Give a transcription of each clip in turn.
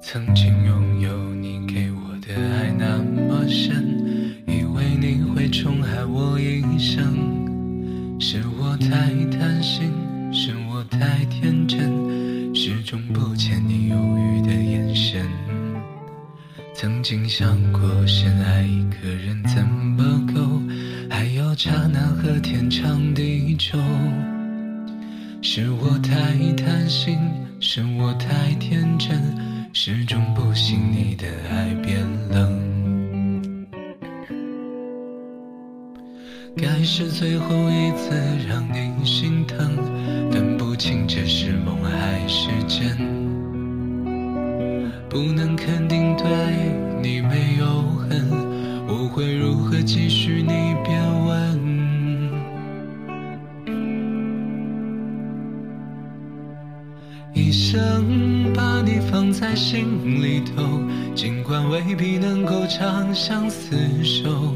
曾经拥有你给我的爱那么深，以为你会宠害我一生，是我太贪心，是我太天真，始终不见你犹豫的眼神。曾经想过深爱一个人。贪心，是我太天真，始终不信你的爱变冷。该是最后一次让你心疼，分不清这是梦还是真。不能肯定对你没有恨，我会如何继续？你别问。一生把你放在心里头，尽管未必能够长相厮守。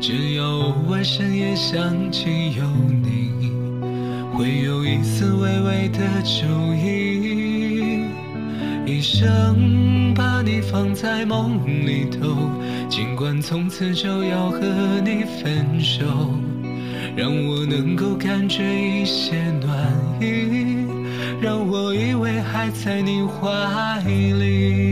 只要偶尔深夜想起有你，会有一丝微微的酒意。一生把你放在梦里头，尽管从此就要和你分手，让我能够感觉一些暖意，我以为还在你怀里。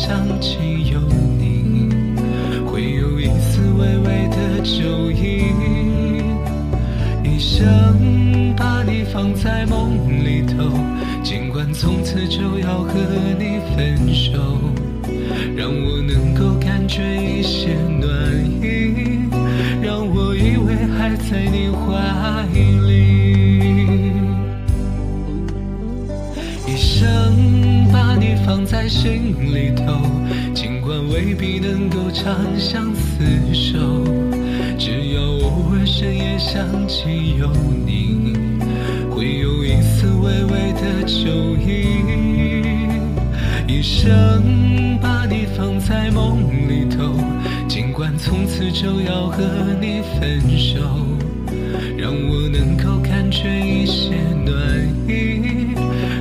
想起有你，会有一丝微微的酒意。一生把你放在梦里头，尽管从此就要和你分长相厮守，只要偶尔深夜想起有你，会有一丝微微的酒意。一生把你放在梦里头，尽管从此就要和你分手，让我能够感觉一些暖意。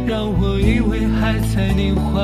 让我以为还在你怀